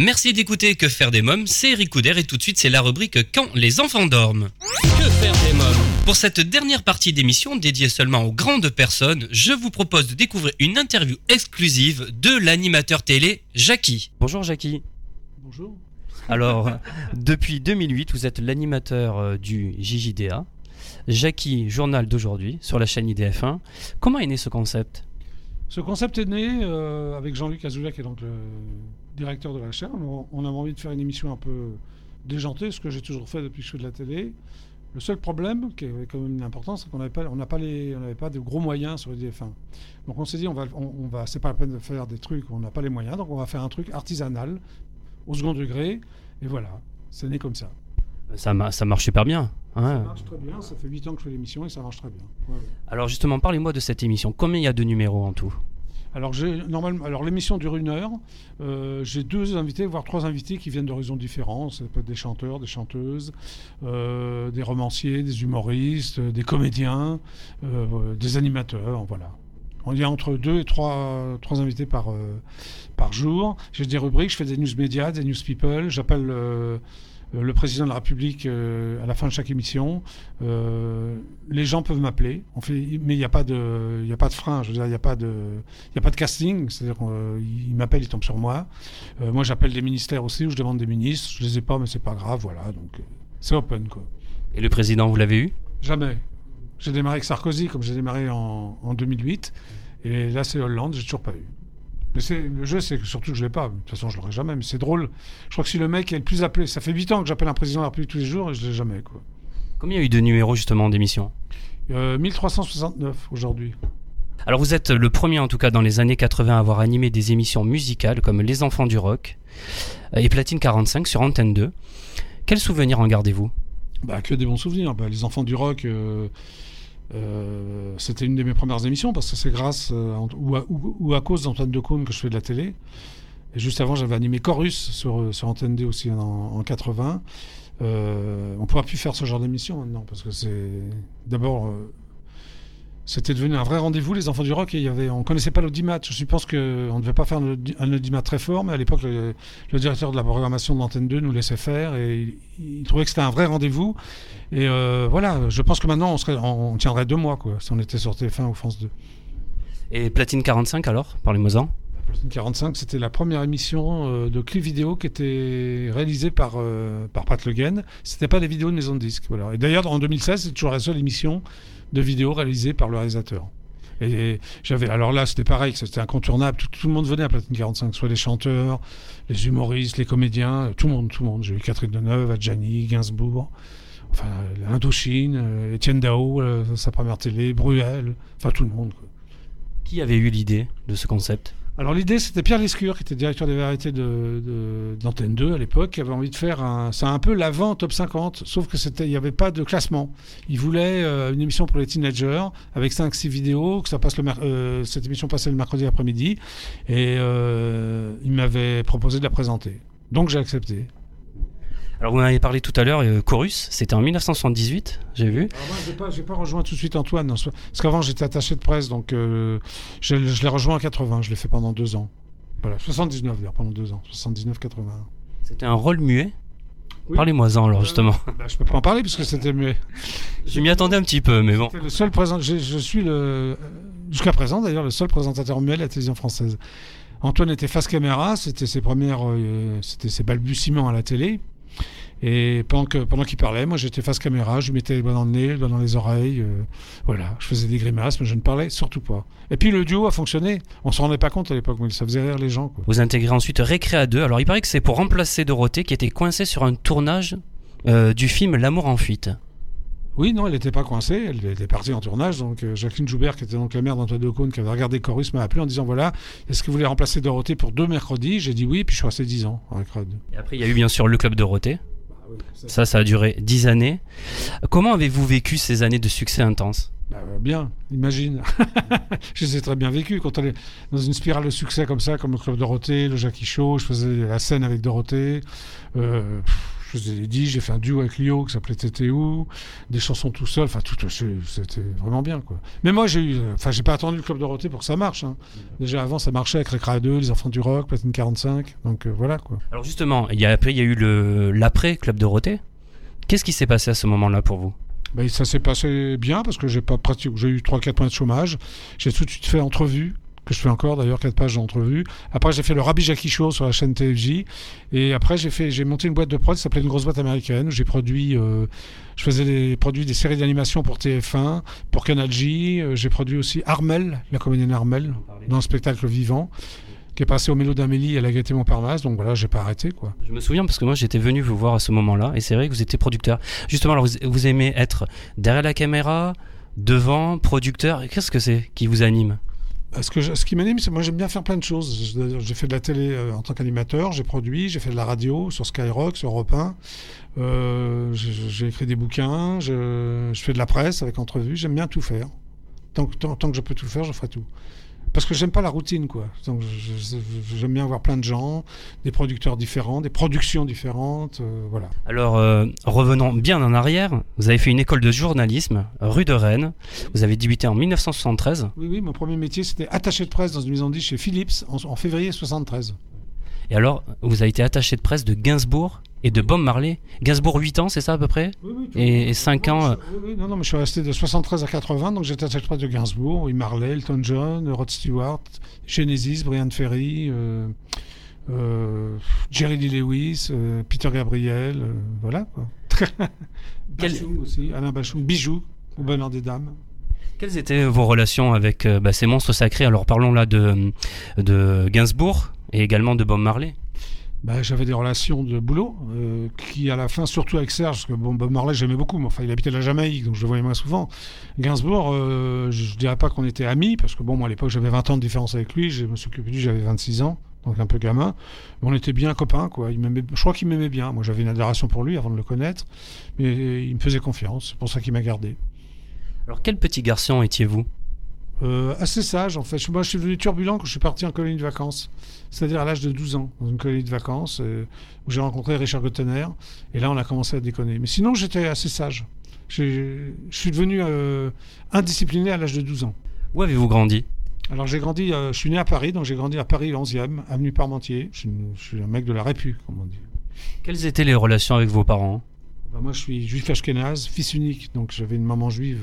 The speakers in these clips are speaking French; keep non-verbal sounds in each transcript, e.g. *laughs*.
Merci d'écouter Que faire des mômes, c'est Eric Couder et tout de suite c'est la rubrique Quand les enfants dorment. Que faire des mômes Pour cette dernière partie d'émission dédiée seulement aux grandes personnes, je vous propose de découvrir une interview exclusive de l'animateur télé Jackie. Bonjour Jackie. Bonjour. Alors, *laughs* depuis 2008, vous êtes l'animateur euh, du JJDA, Jackie, journal d'aujourd'hui, sur la chaîne IDF1. Comment est né ce concept? Ce concept est né euh, avec Jean-Luc Azoulay, qui est donc le directeur de la chaîne. On, avait envie de faire une émission un peu déjantée, ce que j'ai toujours fait depuis que je fais de la télé. Le seul problème, qui est quand même une importance, c'est qu'on n'avait pas, pas les, de gros moyens sur IDF1. Donc on s'est dit, on va, on, va, c'est pas la peine de faire des trucs, on n'a pas les moyens, donc on va faire un truc artisanal, au second degré, et voilà, c'est né comme ça. Ça, ma- ça marche super bien. hein. Ça marche très bien, ça fait 8 ans que je fais l'émission et ça marche très bien. Ouais, ouais. Alors justement, parlez-moi de cette émission. Combien il y a de numéros en tout? Alors, normalement, alors l'émission dure une heure. Euh, j'ai deux invités, voire trois invités qui viennent d'horizons différents. Ça peut être des chanteurs, des chanteuses, euh, des romanciers, des humoristes, des comédiens, euh, des animateurs. Voilà. On y a entre deux et trois, trois invités par, par jour. J'ai des rubriques, je fais des news médias, des news people. J'appelle le président de la République euh, à la fin de chaque émission. Euh, les gens peuvent m'appeler. On fait, mais il n'y a pas de, il a pas de frein. Je veux dire, il n'y a pas de, il a pas de casting. C'est-à-dire qu'ils m'appellent, ils tombent sur moi. Euh, moi, j'appelle des ministères aussi où je demande des ministres. Je les ai pas, mais c'est pas grave. Voilà. Donc, euh, c'est open quoi. Et le président, vous l'avez eu? Jamais. J'ai démarré avec Sarkozy comme j'ai démarré en, en 2008. Et là, c'est Hollande, j'ai toujours pas eu. Mais c'est, le jeu, c'est que surtout que je l'ai pas. De toute façon, je l'aurai jamais. Mais c'est drôle. Je crois que si le mec est le plus appelé, ça fait 8 ans que j'appelle un président de la République tous les jours et je l'ai jamais. Quoi. Combien il y a eu de numéros justement d'émissions? Euh, 1369 aujourd'hui. Alors vous êtes le premier en tout cas dans les années 80 à avoir animé des émissions musicales comme Les Enfants du Rock et Platine 45 sur Antenne 2. Quels souvenirs en gardez-vous? Bah, que des bons souvenirs. Bah, les enfants du rock, euh, euh, c'était une de mes premières émissions parce que c'est grâce euh, ou, à, cause d'Antoine Decaune que je fais de la télé. Et juste avant, j'avais animé Chorus sur, sur Antenne 2 aussi en, en 80. Euh, on ne pourra plus faire ce genre d'émission maintenant parce que c'est d'abord. C'était devenu un vrai rendez-vous, les enfants du rock, et il y avait, on connaissait pas l'audimat. Je pense qu'on ne devait pas faire un audi- un audimat très fort, mais à l'époque, le, le directeur de la programmation de l'antenne 2 nous laissait faire, et il, il trouvait que c'était un vrai rendez-vous. Et euh, voilà, je pense que maintenant, on, serait, on, on tiendrait deux mois, quoi, si on était sur TF1 ou France 2. Et Platine 45 alors Parlez-moi-en. Platine 45, c'était la première émission euh, de clip vidéo qui était réalisée par, euh, par Pat Le Guen. C'était pas des vidéos de maison de disques. Voilà. Et d'ailleurs, en 2016, c'est toujours la seule émission de vidéo réalisée par le réalisateur. Et j'avais, alors là, c'était pareil, c'était incontournable. Tout, le monde venait à Platine 45, soit les chanteurs, les humoristes, les comédiens, tout le monde, tout le monde. J'ai eu Catherine Deneuve, Adjani, Gainsbourg, enfin, Indochine, euh, Étienne Dao, euh, sa première télé, Bruel, enfin tout le monde. Qui avait eu l'idée de ce concept? Alors l'idée, c'était Pierre Lescure, qui était directeur des variétés d'Antenne 2 à l'époque, qui avait envie de faire un... C'est un peu l'avant top 50, sauf que il n'y avait pas de classement. Il voulait euh, une émission pour les teenagers, avec 5-6 vidéos, que ça passe le euh, cette émission passait le mercredi après-midi, et euh, il m'avait proposé de la présenter. Donc j'ai accepté. Alors vous en avez parlé tout à l'heure, euh, Chorus, c'était en 1978, j'ai vu. Alors moi, j'ai pas, j'ai pas rejoint tout de suite Antoine, parce qu'avant j'étais attaché de presse, donc euh, je, je l'ai rejoint en 80, je l'ai fait pendant deux ans. Voilà, 79 d'ailleurs, pendant deux ans, 79-80. C'était un rôle muet? Oui. Parlez-moi-en alors justement. *laughs* Bah, je peux pas en parler parce que c'était muet. Je m'y attendais un petit peu, mais bon. Le seul présent. Je, je suis le euh, jusqu'à présent d'ailleurs le seul présentateur muet de la télévision française. Antoine était face caméra, c'était ses premières, euh, c'était ses balbutiements à la télé. Et pendant qu'il parlait, moi j'étais face caméra, je lui mettais les doigts dans le nez, les doigts dans les oreilles, euh, voilà, je faisais des grimaces, mais je ne parlais surtout pas. Et puis le duo a fonctionné. On se rendait pas compte à l'époque, mais ça faisait rire les gens. Vous intégrez ensuite Récréa 2. Alors il paraît que c'est pour remplacer Dorothée qui était coincée sur un tournage euh, du film L'amour en fuite. Oui, non, elle n'était pas coincée, elle était partie en tournage. Donc euh, Jacqueline Joubert, qui était donc la mère d'Antoine Decaune, qui avait regardé Chorus, m'a appelé en disant voilà, est-ce que vous voulez remplacer Dorothée pour deux mercredis? J'ai dit oui, puis je suis resté dix ans avec Rod. Et après il y a eu bien sûr le club Dorothée. Ça, ça a duré 10 années. Comment avez-vous vécu ces années de succès intense Bah, bien, imagine. *laughs* je les ai très bien vécu quand on est dans une spirale de succès comme ça, comme le Club Dorothée, le Jackie Show, je faisais la scène avec Dorothée. Euh, pff, je faisais des disques, j'ai fait un duo avec Lio qui s'appelait TTU, des chansons tout seul, enfin tout, c'était vraiment bien quoi. Mais moi j'ai eu, enfin j'ai pas attendu le Club Dorothée pour que ça marche. Hein. Déjà avant ça marchait avec Récra 2, les enfants du rock, Platine 45, donc euh, voilà quoi. Alors justement, il y a, après il y a eu le l'après Club Dorothée. Qu'est-ce qui s'est passé à ce moment-là pour vous? Ben, ça s'est passé bien parce que j'ai pas pratiqué, j'ai eu 3-4 mois de chômage. J'ai tout de suite fait entrevue que je fais encore d'ailleurs, quatre pages d'entrevue. Après, j'ai fait le Rabbi Jackie Show sur la chaîne TFJ. Et après, j'ai fait, j'ai monté une boîte de prod qui s'appelait une grosse boîte américaine j'ai produit, euh, je faisais des produits, des séries d'animation pour TF1, pour Canal J. Euh, j'ai produit aussi Armel, la comédienne Armel, dans un spectacle vivant qui est passé au Mélo d'Amélie à la Gaîté Montparnasse. Donc voilà, j'ai pas arrêté quoi. Je me souviens parce que moi j'étais venu vous voir à ce moment-là et c'est vrai que vous étiez producteur. Justement, alors vous, vous aimez être derrière la caméra, devant, producteur. Qu'est-ce que c'est qui vous anime? Ce, qui m'anime, c'est moi j'aime bien faire plein de choses. J'ai fait de la télé euh, en tant qu'animateur, j'ai produit, j'ai fait de la radio sur Skyrock, sur Europe 1. Euh, j'ai écrit des bouquins, je, fais de la presse avec entrevues. J'aime bien tout faire. Tant, que je peux tout faire, je ferai tout parce que j'aime pas la routine, quoi. J'aime bien voir plein de gens, des producteurs différents, des productions différentes, euh, voilà. Alors, euh, revenons bien en arrière. Vous avez fait une école de journalisme, rue de Rennes. Vous avez débuté en 1973. Oui, oui, mon premier métier, c'était attaché de presse dans une maison de chez Philips en, en février 73. Et alors, vous avez été attaché de presse de Gainsbourg et de Bob Marley. Gainsbourg 8 ans, c'est ça à peu près oui, oui, Et, 5 ans. Euh, oui, non, non, mais je suis resté de 73 à 80, donc j'étais attaché de presse de Gainsbourg, oui, Marley, Elton John, Rod Stewart, Genesis, Brian Ferry, euh, euh, Jerry Lee Lewis, Peter Gabriel, voilà quoi. *laughs* Quel... aussi, Alain Bachung, Bijou, au bonheur des dames. Quelles étaient vos relations avec bah, ces monstres sacrés? Alors parlons là de, de Gainsbourg et également de Bob Marley. Bah, j'avais des relations de boulot euh, qui à la fin surtout avec Serge parce que bon Bob Marley j'aimais beaucoup mais enfin il habitait la Jamaïque donc je le voyais moins souvent. Gainsbourg euh, je, dirais pas qu'on était amis parce que bon moi à l'époque j'avais 20 ans de différence avec lui je me suis occupé de lui j'avais 26 ans donc un peu gamin. Mais on était bien copains quoi. Il je crois qu'il m'aimait bien. Moi j'avais une adoration pour lui avant de le connaître. Mais il me faisait confiance. C'est pour ça qu'il m'a gardé. Alors quel petit garçon étiez-vous? Euh, assez sage en fait. Moi je suis devenu turbulent quand je suis parti en colonie de vacances, c'est-à-dire à, l'âge de 12 ans, dans une colonie de vacances euh, où j'ai rencontré Richard Gottener et là on a commencé à déconner. Mais sinon j'étais assez sage. Je suis devenu euh, indiscipliné à l'âge de 12 ans. Où avez-vous grandi? Alors j'ai grandi, je suis né à Paris, donc j'ai grandi à Paris 11e, avenue Parmentier. Je, suis un mec de la Répu, comme on dit. Quelles étaient les relations avec vos parents? Bah, Moi je suis juif ashkénaze, fils unique, donc j'avais une maman juive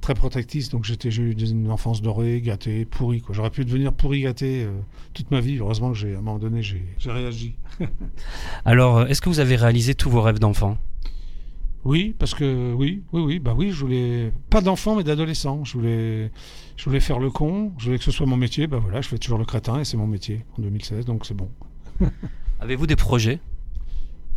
très protectrice, donc j'étais, j'ai eu une enfance dorée, gâtée, pourrie. Quoi. J'aurais pu devenir pourri gâté euh, toute ma vie. Heureusement que j'ai, à un moment donné, j'ai, réagi. *laughs* Alors, euh, est-ce que vous avez réalisé tous vos rêves d'enfant? Oui, parce que oui, oui, oui, bah oui, je voulais pas d'enfant mais d'adolescent. Je voulais, je voulais faire le con. Je voulais que ce soit mon métier. Bah voilà, je fais toujours le crétin et c'est mon métier en 2016, donc c'est bon. *laughs* Avez-vous des projets?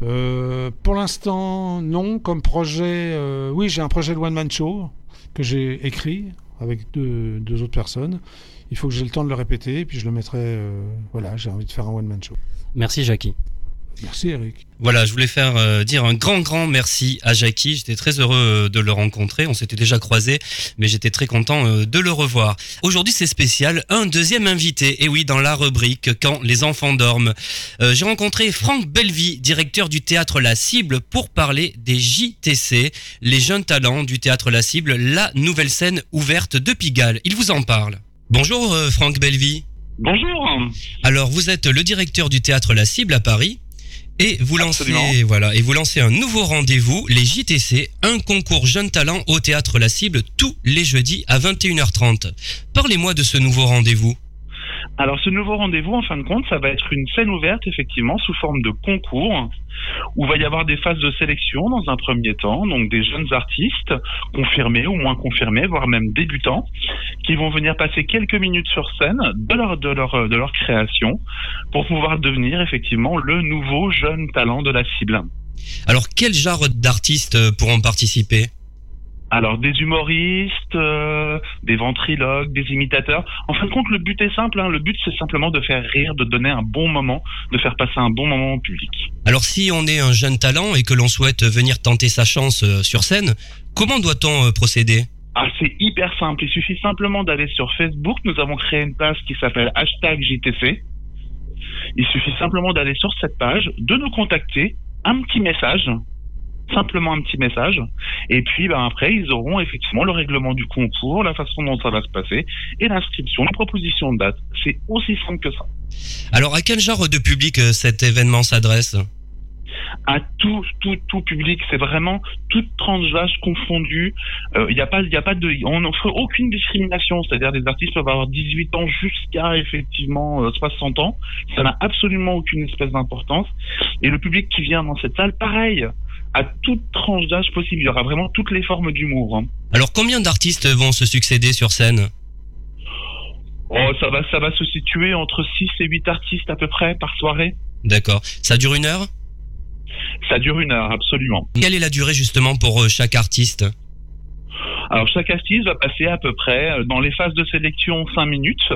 Euh, pour l'instant, non. Comme projet, oui, j'ai un projet de one man show que j'ai écrit avec deux, autres personnes. Il faut que j'ai le temps de le répéter, puis je le mettrai. Euh, voilà, j'ai envie de faire un one-man show. Merci, Jackie. Merci Eric. Voilà, je voulais faire euh, dire un grand grand merci à Jackie. J'étais très heureux euh, de le rencontrer. On s'était déjà croisés, mais j'étais très content euh, de le revoir. Aujourd'hui, c'est spécial, un deuxième invité. Et oui, dans la rubrique Quand les enfants dorment, j'ai rencontré Franck Bellevie, directeur du théâtre La Cible, pour parler des JTC, les jeunes talents du théâtre La Cible, la nouvelle scène ouverte de Pigalle. Il vous en parle. Bonjour Franck Bellevie. Bonjour. Alors, vous êtes le directeur du théâtre La Cible à Paris. Et vous lancez voilà et vous lancez un nouveau rendez-vous, les JTC, un concours jeune talent au théâtre La Cible tous les jeudis à 21h30. Parlez-moi de ce nouveau rendez-vous. Alors ce nouveau rendez-vous, en fin de compte, ça va être une scène ouverte, effectivement, sous forme de concours, où va y avoir des phases de sélection dans un premier temps, donc des jeunes artistes, confirmés ou moins confirmés, voire même débutants, qui vont venir passer quelques minutes sur scène de leur, de leur, de leur création, pour pouvoir devenir effectivement le nouveau jeune talent de la cible. Alors quel genre d'artistes pourront participer? Alors des humoristes, euh, des ventriloques, des imitateurs. En fin de compte, le but est simple. Hein. Le but, c'est simplement de faire rire, de donner un bon moment, de faire passer un bon moment au public. Alors si on est un jeune talent et que l'on souhaite venir tenter sa chance euh, sur scène, comment doit-on euh, procéder? Ah, c'est hyper simple. Il suffit simplement d'aller sur Facebook. Nous avons créé une page qui s'appelle hashtag JTC. Il suffit simplement d'aller sur cette page, de nous contacter un petit message simplement un petit message. Et puis ben, après, ils auront effectivement le règlement du concours, la façon dont ça va se passer, et l'inscription, la proposition de date. C'est aussi simple que ça. Alors à quel genre de public euh, cet événement s'adresse? À tout, tout, tout public. C'est vraiment toute tranche d'âge confondue. Il euh, n'y a pas, il a pas de, on n'offre aucune discrimination. C'est-à-dire des artistes peuvent avoir 18 ans jusqu'à effectivement 60 euh, ans. Ça n'a absolument aucune espèce d'importance. Et le public qui vient dans cette salle, pareil, à toute tranche d'âge possible. Il y aura vraiment toutes les formes d'humour. Hein. Alors combien d'artistes vont se succéder sur scène? Oh, ça va, ça va se situer entre 6 et 8 artistes à peu près par soirée. D'accord. Ça dure une heure? Ça dure une heure, absolument. Quelle est la durée justement pour euh, chaque artiste? Alors chaque artiste va passer à peu près euh, dans les phases de sélection 5 minutes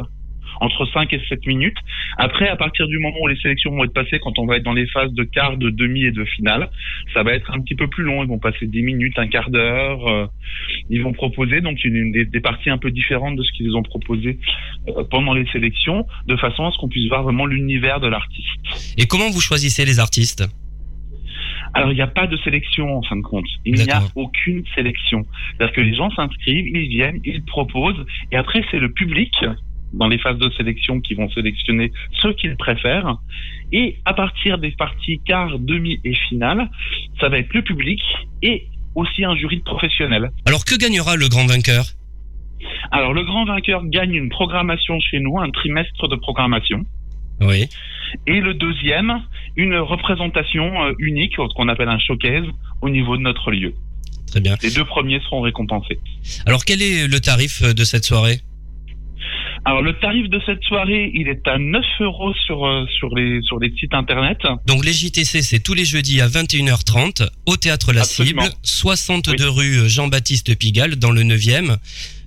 entre 5 et 7 minutes. Après, à partir du moment où les sélections vont être passées, quand on va être dans les phases de quart, de demi et de finale, ça va être un petit peu plus long. Ils vont passer 10 minutes, un quart d'heure. Euh, ils vont proposer donc une, des, des, parties un peu différentes de ce qu'ils ont proposé euh, pendant les sélections, de façon à ce qu'on puisse voir vraiment l'univers de l'artiste. Et comment vous choisissez les artistes? Alors, il n'y a pas de sélection en fin de compte. Il n'y a aucune sélection. C'est-à-dire que les gens s'inscrivent, ils viennent, ils proposent, et après, c'est le public dans les phases de sélection qui vont sélectionner ceux qu'ils préfèrent. Et à partir des parties quart, demi et finale, ça va être le public et aussi un jury de professionnels. Alors que gagnera le grand vainqueur? Alors le grand vainqueur gagne une programmation chez nous, un trimestre de programmation. Oui. Et le deuxième, une représentation euh, unique, ce qu'on appelle un showcase, au niveau de notre lieu. Très bien. Les deux premiers seront récompensés. Alors quel est le tarif de cette soirée? Alors le tarif de cette soirée, il est à 9 euros sur, euh, sur, les, sur les sites internet. Donc les JTC, c'est tous les jeudis à 21h30 au Théâtre La Cible, 62 rue euh, Jean-Baptiste Pigalle dans le 9e.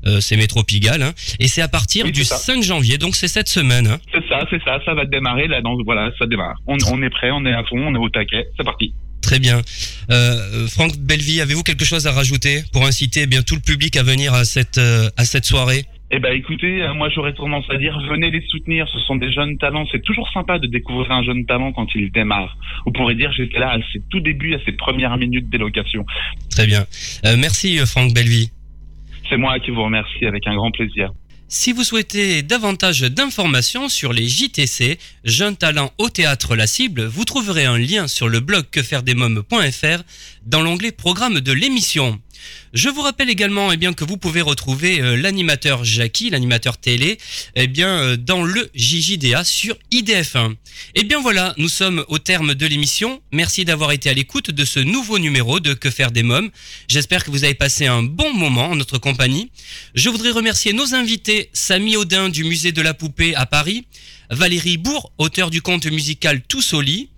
Euh, c'est métro Pigalle, hein. et c'est à partir du 5 janvier, donc c'est cette semaine. Hein. C'est ça, c'est ça, ça va démarrer là, donc voilà, ça démarre. On, on, est prêt, on est à fond, on est au taquet, c'est parti. Très bien. Euh, Franck Belleville, avez-vous quelque chose à rajouter pour inciter eh bien tout le public à venir à cette à cette soirée? Eh ben écoutez, euh, moi j'aurais tendance à dire venez les soutenir, ce sont des jeunes talents, c'est toujours sympa de découvrir un jeune talent quand il démarre. Vous pourrez dire j'étais là à ses tout débuts, à ses premières minutes d'élocation. Très bien. Euh, merci euh, Franck Bellevie. C'est moi qui vous remercie avec un grand plaisir. Si vous souhaitez davantage d'informations sur les JTC, Jeunes Talents au Théâtre La Cible, vous trouverez un lien sur le blog quefairedesmoms.fr dans l'onglet Programme de l'émission. Je vous rappelle également eh bien, que vous pouvez retrouver euh, l'animateur Jackie, l'animateur télé, eh bien, euh, dans le JJDA sur IDF1. Et eh bien voilà, nous sommes au terme de l'émission. Merci d'avoir été à l'écoute de ce nouveau numéro de Que faire des mômes. J'espère que vous avez passé un bon moment en notre compagnie. Je voudrais remercier nos invités, Samy Audin du Musée de la Poupée à Paris, Valérie Bourg, auteur du conte musical Tous au lit,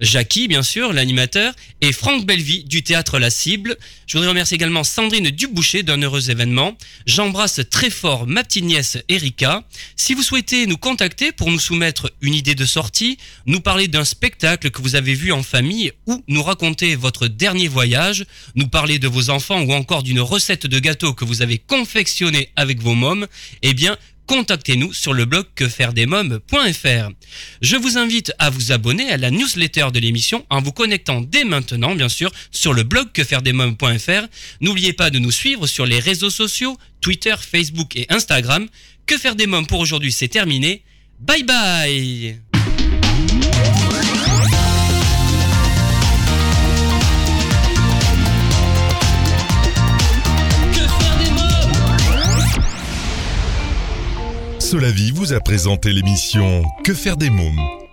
Jackie, bien sûr, l'animateur, et Franck Bellevie du théâtre La Cible. Je voudrais remercier également Sandrine Duboucher d'un heureux événement. J'embrasse très fort ma petite nièce Erika. Si vous souhaitez nous contacter pour nous soumettre une idée de sortie, nous parler d'un spectacle que vous avez vu en famille ou nous raconter votre dernier voyage, nous parler de vos enfants ou encore d'une recette de gâteau que vous avez confectionné avec vos mômes, eh bien, contactez-nous sur le blog quefairedesmoms.fr. Je vous invite à vous abonner à la newsletter de l'émission en vous connectant dès maintenant, bien sûr, sur le blog quefairedesmoms.fr. N'oubliez pas de nous suivre sur les réseaux sociaux, Twitter, Facebook et Instagram. Que faire des mômes pour aujourd'hui, c'est terminé. Bye bye Solavi vous a présenté l'émission Que faire des mômes?